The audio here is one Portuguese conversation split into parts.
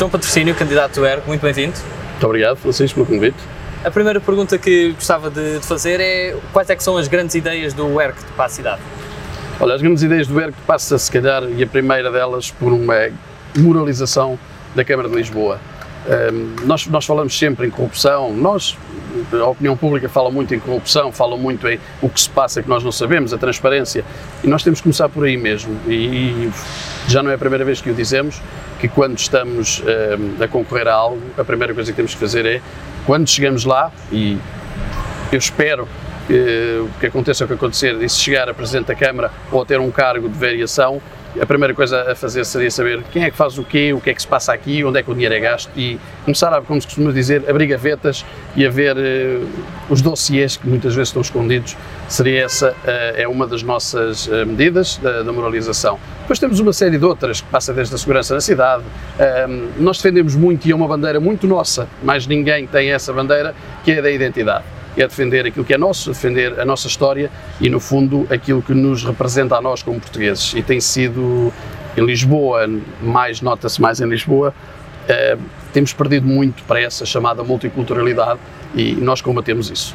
João Patrocínio, candidato do ERG, muito bem-vindo. Muito obrigado, Francisco, pelo convite. A primeira pergunta que gostava de, de, fazer é quais é são as grandes ideias do ERC para a cidade? Olha, as grandes ideias do ERC passa se calhar, e a primeira delas, por uma moralização da Câmara de Lisboa. Um, nós, nós falamos sempre em corrupção, nós, a opinião pública fala muito em corrupção, fala muito em o que se passa que nós não sabemos, a transparência, e nós temos que começar por aí mesmo. E, e já não é a primeira vez que o dizemos, que quando estamos um, a concorrer a algo, a primeira coisa que temos que fazer é, quando chegamos lá, e eu espero que, que aconteça o que acontecer, e se chegar a Presidente da Câmara ou a ter um cargo de variação, a primeira coisa a fazer seria saber quem é que faz o quê, o que é que se passa aqui, onde é que o dinheiro é gasto e começar a, como se costuma dizer, abrir gavetas e a ver uh, os dossiês que muitas vezes estão escondidos. Seria essa, uh, é uma das nossas uh, medidas da, da, moralização. Depois temos uma série de outras, que passa desde a segurança na cidade. nós defendemos muito e é uma bandeira muito nossa, mais ninguém tem essa bandeira, que é da identidade é defender aquilo que é nosso, defender a nossa história e, no fundo, aquilo que nos representa a nós como portugueses. E tem sido em Lisboa, mais nota-se mais em Lisboa, eh, temos perdido muito para essa chamada multiculturalidade e nós combatemos isso.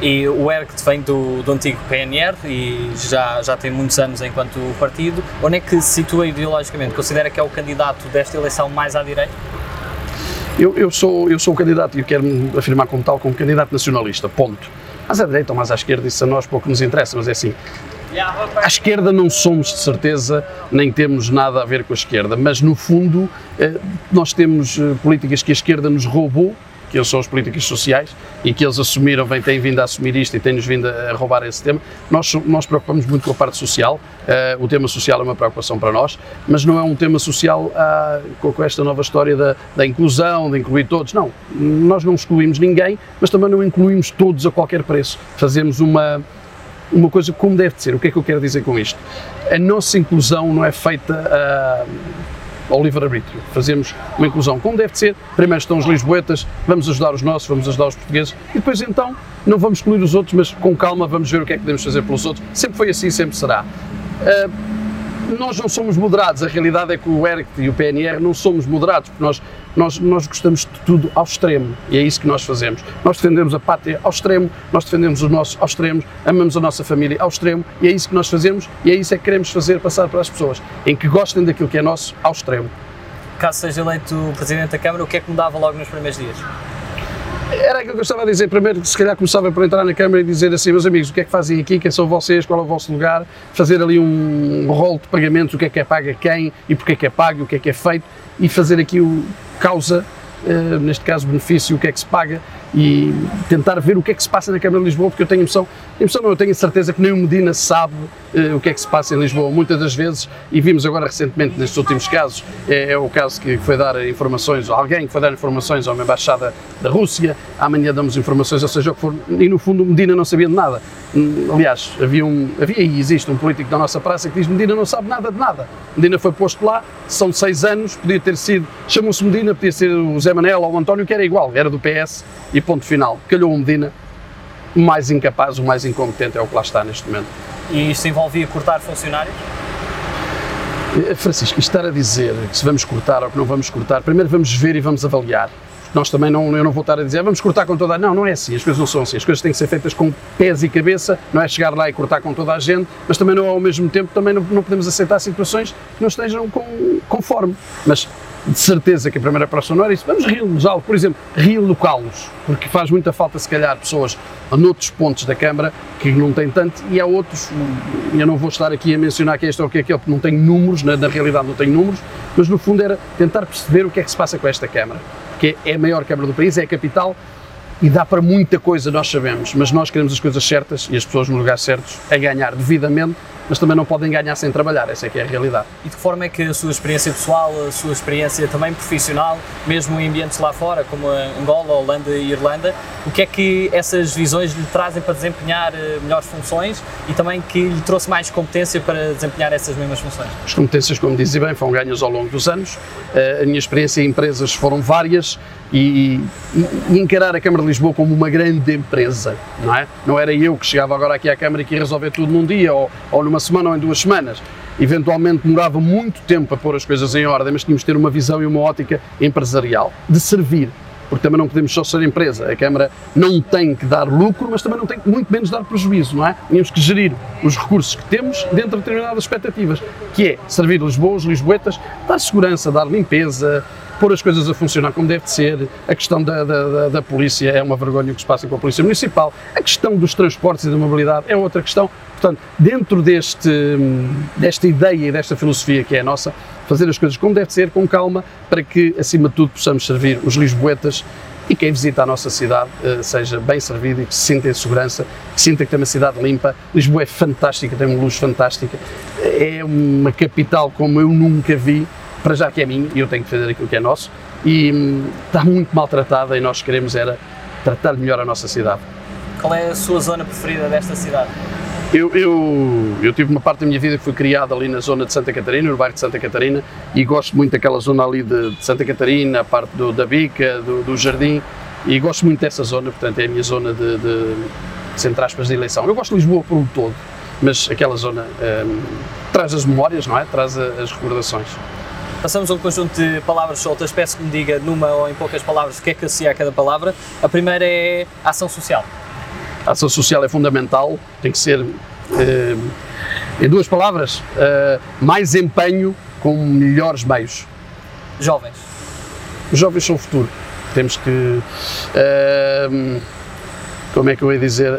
E o ERC vem do, do antigo PNR e já, já tem muitos anos enquanto partido. Onde é que se situa ideologicamente? Considera que é o candidato desta eleição mais à direita? Eu, eu, sou, eu sou um candidato e eu quero me afirmar como tal, como candidato nacionalista, ponto. Mais à direita ou mais à esquerda, isso a nós pouco nos interessa, mas é assim. À esquerda não somos de certeza, nem temos nada a ver com a esquerda, mas no fundo eh, nós temos eh, políticas que a esquerda nos roubou que eles são as políticas sociais e que eles assumiram, vem, têm vindo a assumir isto e têm-nos vindo a roubar esse tema. Nós, nós preocupamos muito com a parte social, uh, o tema social é uma preocupação para nós, mas não é um tema social uh, com, com, esta nova história da, da inclusão, de incluir todos. Não, nós não excluímos ninguém, mas também não incluímos todos a qualquer preço. Fazemos uma uma coisa como deve de ser. O que é que eu quero dizer com isto? A nossa inclusão não é feita uh, ao livre-arbítrio. Fazemos uma inclusão como deve ser. Primeiro estão os lisboetas, vamos ajudar os nossos, vamos ajudar os portugueses e depois então não vamos excluir os outros, mas com calma vamos ver o que é que podemos fazer pelos outros. Sempre foi assim, sempre será. Uh, nós não somos moderados, a realidade é que o ERC e o PNR não somos moderados, porque nós, nós, nós gostamos de tudo ao extremo e é isso que nós fazemos. Nós defendemos a pátria ao extremo, nós defendemos os nossos ao extremo, amamos a nossa família ao extremo e é isso que nós fazemos e é isso é que queremos fazer passar para as pessoas, em que gostem daquilo que é nosso ao extremo. Caso seja eleito Presidente da Câmara, o que é que mudava logo nos primeiros dias? Era aquilo que eu estava a dizer. Primeiro, se calhar começava por entrar na Câmara e dizer assim, meus amigos, o que é que fazem aqui, quem são vocês, qual é o vosso lugar, fazer ali um rol de pagamentos, o que é que é paga quem e porque é que é pago, o que é que é feito e fazer aqui o causa, uh, neste caso benefício, o que é que se paga e tentar ver o que é que se passa na Câmara de Lisboa, porque eu tenho noção, noção não, eu tenho a certeza que nem o Medina sabe uh, o que é que se passa em Lisboa, muitas das vezes, e vimos agora recentemente nestes últimos casos, é, é o caso que foi dar informações, alguém que foi dar informações a uma embaixada da Rússia, amanhã damos informações, ou seja, o que for, e no fundo o Medina não sabia de nada. Hum, aliás, havia, um, havia e existe um político da nossa praça que diz Medina não sabe nada de nada. Medina foi posto lá, são seis anos, podia ter sido, chamou-se Medina, podia ser o Zé Manel ou o António, que era igual, era do PS, e ponto final. Calhou o Medina, o mais incapaz, o mais incompetente é o que lá está neste momento. E isto envolvia cortar funcionários? Eh, Francisco, estar a dizer que se vamos cortar ou que não vamos cortar, primeiro vamos ver e vamos avaliar. Nós também não, eu não vou estar a dizer, vamos cortar com toda a. Não, não é assim, as coisas não são assim. As coisas têm que ser feitas com pés e cabeça, não é chegar lá e cortar com toda a gente, mas também não ao mesmo tempo, também não, não podemos aceitar situações que não estejam com, conforme. Mas de certeza que a primeira operação não era isso. Vamos algo, por exemplo, relocá-los, porque faz muita falta, se calhar, pessoas noutros pontos da Câmara que não têm tanto, e há outros, eu não vou estar aqui a mencionar que este ou que aquele, porque não tenho números, na, na realidade não tenho números, mas no fundo era tentar perceber o que é que se passa com esta Câmara, que é a maior Câmara do país, é a capital, e dá para muita coisa, nós sabemos, mas nós queremos as coisas certas e as pessoas no lugar certos a ganhar devidamente mas também não podem ganhar sem trabalhar, essa é que é a realidade. E de que forma é que a sua experiência pessoal, a sua experiência também profissional, mesmo em ambientes lá fora, como Angola, Holanda e Irlanda, o que é que essas visões lhe trazem para desempenhar eh, melhores funções e também que lhe trouxe mais competência para desempenhar essas mesmas funções? As competências, como dizia bem, foram ganhas ao longo dos anos. Eh, a minha experiência em empresas foram várias e, e, e, encarar a Câmara de Lisboa como uma grande empresa, não é? Não era eu que chegava agora aqui à Câmara e que ia resolver tudo num dia ou, ou numa semana ou em duas semanas. eventualmente demorava muito tempo a pôr as coisas em ordem, mas tínhamos de ter uma visão e uma ótica empresarial, de servir, porque também não podemos só ser empresa. A Câmara não tem que dar lucro, mas também não tem que muito menos dar prejuízo, não é? Tínhamos que gerir os recursos que temos dentro de determinadas expectativas, que é servir Lisboa, os lisboetas, dar segurança, dar limpeza, pôr as coisas a funcionar como deve de ser. A questão da, da, da, da, polícia é uma vergonha o que se passa com a polícia municipal. A questão dos transportes e da mobilidade é outra questão. Portanto, dentro deste, desta ideia e desta filosofia que é a nossa, fazer as coisas como deve ser, com calma, para que, acima de tudo, possamos servir os lisboetas e quem visita a nossa cidade uh, seja bem servido e que se sinta em segurança, que sinta que tem uma cidade limpa. Lisboa é fantástica, tem uma luz fantástica, é uma capital como eu nunca vi, para já que é minha e eu tenho que fazer aquilo que é nosso, e hum, está muito maltratada e nós queremos era tratar melhor a nossa cidade. Qual é a sua zona preferida desta cidade? Eu, eu, eu, tive uma parte da minha vida que foi criada ali na zona de Santa Catarina, no bairro de Santa Catarina, e gosto muito daquela zona ali de, de Santa Catarina, a parte do, da Bica, do, do, Jardim, e gosto muito dessa zona, portanto é a minha zona de, de, de entre aspas, de eleição. Eu gosto de Lisboa por um todo, mas aquela zona um, traz as memórias, não é? Traz as recordações. Passamos a um conjunto de palavras soltas, peço que me diga numa ou em poucas palavras o que é que associa a cada palavra. A primeira é ação social. A ação social é fundamental, tem que ser, eh, em duas palavras, eh, mais empenho com melhores meios. Jovens. Os jovens são o futuro. Temos que. Eh, como é que eu ia dizer?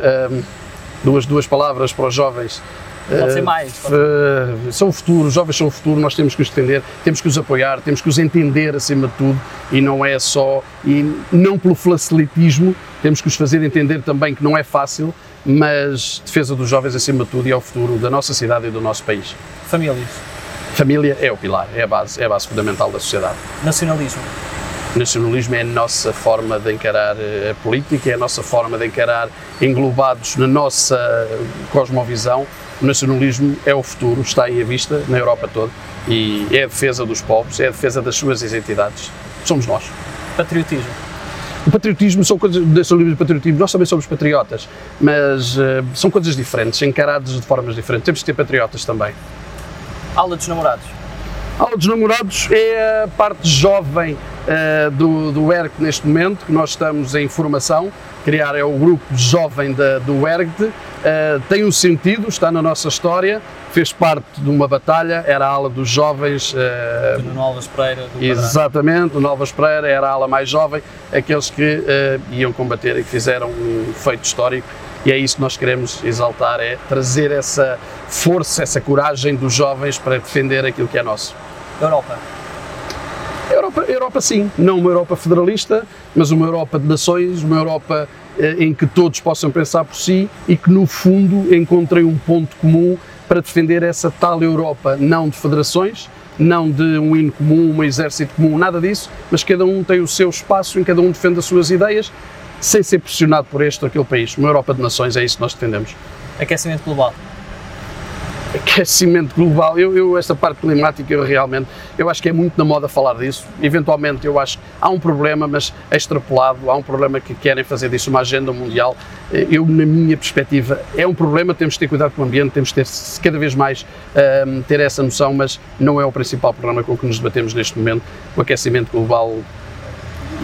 duas, duas palavras para os jovens. Pode ser mais. Pode uh, são o futuro, os jovens são o futuro, nós temos que os defender, temos que os apoiar, temos que os entender acima de tudo e não é só, e não pelo facilitismo, temos que os fazer entender também que não é fácil, mas defesa dos jovens acima de tudo e é o futuro da nossa cidade e do nosso país. Famílias. Família é o pilar, é a base, é a base fundamental da sociedade. Nacionalismo. Nacionalismo é a nossa forma de encarar eh, a política, é a nossa forma de encarar englobados na nossa cosmovisão. O nacionalismo é o futuro, está aí à vista na Europa toda e é a defesa dos povos, é a defesa das suas identidades. Somos nós. Patriotismo o patriotismo são coisas, são livros de patriotismo, nós também somos patriotas, mas uh, são coisas diferentes, encarados de formas diferentes. Temos que ter patriotas também. Aula dos namorados. Aula dos namorados é a parte jovem uh, do, do ERC neste momento, que nós estamos em formação. Criar é o grupo jovem da, do ERGT. Uh, tem um sentido, está na nossa história, fez parte de uma batalha, era a ala dos jovens. Uh, do Novas Pereira. Do exatamente, do Novas Pereira, era a ala mais jovem, aqueles que uh, iam combater e que fizeram um feito histórico. E é isso que nós queremos exaltar, é trazer essa força, essa coragem dos jovens para defender aquilo que é nosso. Europa. Europa, Europa sim, não uma Europa federalista, mas uma Europa de nações, uma Europa eh, em que todos possam pensar por si e que no fundo encontrem um ponto comum para defender essa tal Europa, não de federações, não de um hino comum, um exército comum, nada disso, mas cada um tem o seu espaço, em cada um defende as suas ideias, sem ser pressionado por este ou aquele país. Uma Europa de nações, é isso que nós defendemos. Aquecimento global aquecimento global, eu, eu, esta parte climática, eu realmente, eu acho que é muito na moda falar disso. Eventualmente, eu acho que há um problema, mas é extrapolado, há um problema que querem fazer disso uma agenda mundial. Eu, na minha perspectiva, é um problema, temos de ter cuidado com o ambiente, temos de ter cada vez mais um, ter essa noção, mas não é o principal problema com o que nos debatemos neste momento. O aquecimento global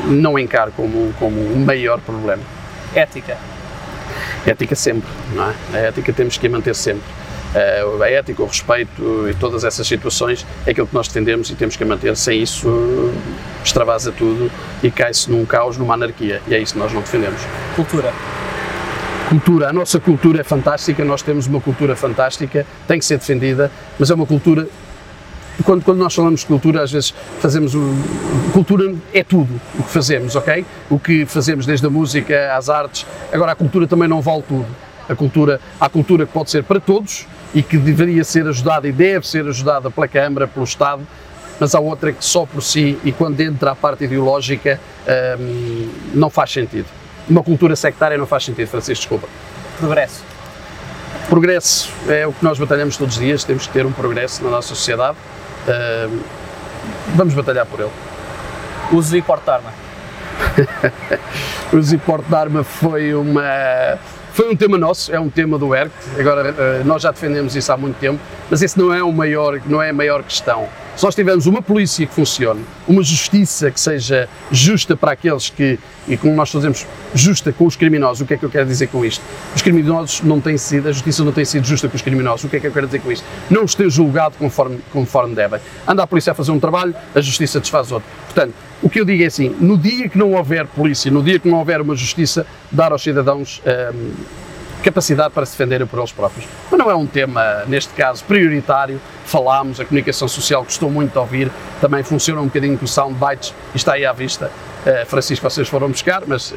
não encaro como, como o maior problema. Ética. Ética sempre, não é? A ética temos que manter sempre eh, a ética, o respeito e todas essas situações é aquilo que nós defendemos e temos que manter. Sem isso, extravasa tudo e cai-se num caos, numa anarquia. E é isso que nós não defendemos. Cultura. Cultura. A nossa cultura é fantástica, nós temos uma cultura fantástica, tem que ser defendida, mas é uma cultura quando, quando, nós falamos de cultura, às vezes fazemos. O, cultura é tudo o que fazemos, ok? O que fazemos desde a música às artes. Agora, a cultura também não vale tudo. A cultura, há cultura que pode ser para todos, e que deveria ser ajudada e deve ser ajudada pela Câmara, pelo Estado, mas há outra que só por si e quando entra a parte ideológica hum, não faz sentido. Uma cultura sectária não faz sentido, Francisco, desculpa. Progresso. Progresso é o que nós batalhamos todos os dias, temos que ter um progresso na nossa sociedade. Hum, vamos batalhar por ele. Uso e porte de arma. Uso e porte de arma foi uma Foi um tema nosso, é um tema do ERC, agora eh, nós já defendemos isso há muito tempo, mas esse não é, o maior, não é a maior questão. Se nós tivermos uma polícia que funcione, uma justiça que seja justa para aqueles que, e como nós fazemos, justa com os criminosos, o que é que eu quero dizer com isto? Os criminosos não têm sido, a justiça não tem sido justa com os criminosos, o que é que eu quero dizer com isto? Não os tem julgado conforme, conforme devem. Anda a polícia a fazer um trabalho, a justiça desfaz outro. Portanto, o que eu digo é assim, no dia que não houver polícia, no dia que não houver uma justiça, dar aos cidadãos hum, capacidade para se defenderem por eles próprios. Mas não é um tema, neste caso, prioritário. Falámos, a comunicação social gostou muito de ouvir, também funciona um bocadinho com o soundbites e está aí à vista. Uh, Francisco, vocês foram buscar, mas uh,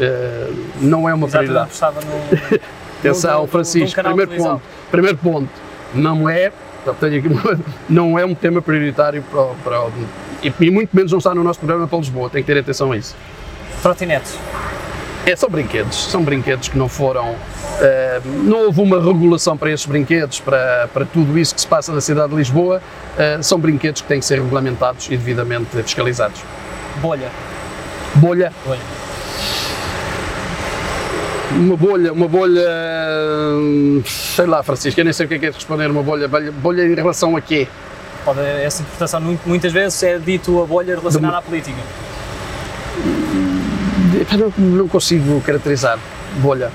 não é uma prioridade. Estava no, Atenção, Francisco, primeiro ponto, primeiro ponto, não é, não é um tema prioritário para, para e, e muito menos não está no nosso programa para Lisboa, tem que ter atenção a isso. Trotinetes. É, são brinquedos, são brinquedos que não foram Uh, não houve uma regulação para estes brinquedos, para, para tudo isso que se passa na cidade de Lisboa. Uh, são brinquedos que têm que ser regulamentados e devidamente fiscalizados. Bolha. Bolha? Bolha. Uma bolha, uma bolha. Sei lá, Francisco, eu nem sei o que é que é responder uma bolha. Bolha em relação a quê? Pode, essa interpretação muitas vezes é dito a bolha relacionada à política. Não, consigo caracterizar bolha.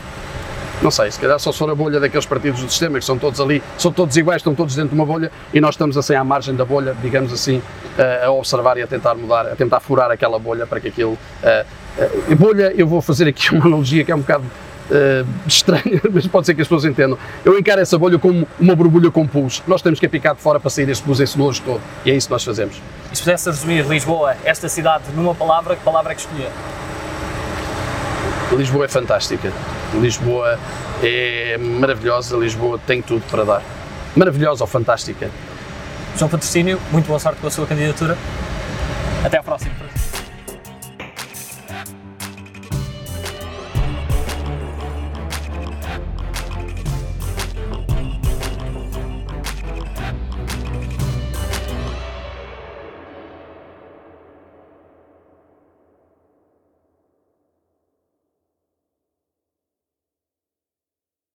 Não sei, se calhar só se for a bolha daqueles partidos do sistema, que são todos ali, são todos iguais, estão todos dentro de uma bolha e nós estamos assim à margem da bolha, digamos assim, eh, a observar e a tentar mudar, a tentar furar aquela bolha para que aquilo. Uh, uh, bolha, eu vou fazer aqui uma analogia que é um bocado uh, estranha, mas pode ser que as pessoas entendam. Eu encaro essa bolha como uma borbulha com pus. Nós temos que a picar de fora para sair desse pus, esse nojo todo. E é isso que nós fazemos. E se pudesse resumir Lisboa, esta cidade, numa palavra, que palavra é que escolher? Lisboa é fantástica. Lisboa é maravilhosa, Lisboa tem tudo para dar. Maravilhosa ou fantástica. João Patrocínio, muito boa sorte com a sua candidatura. Até à próxima.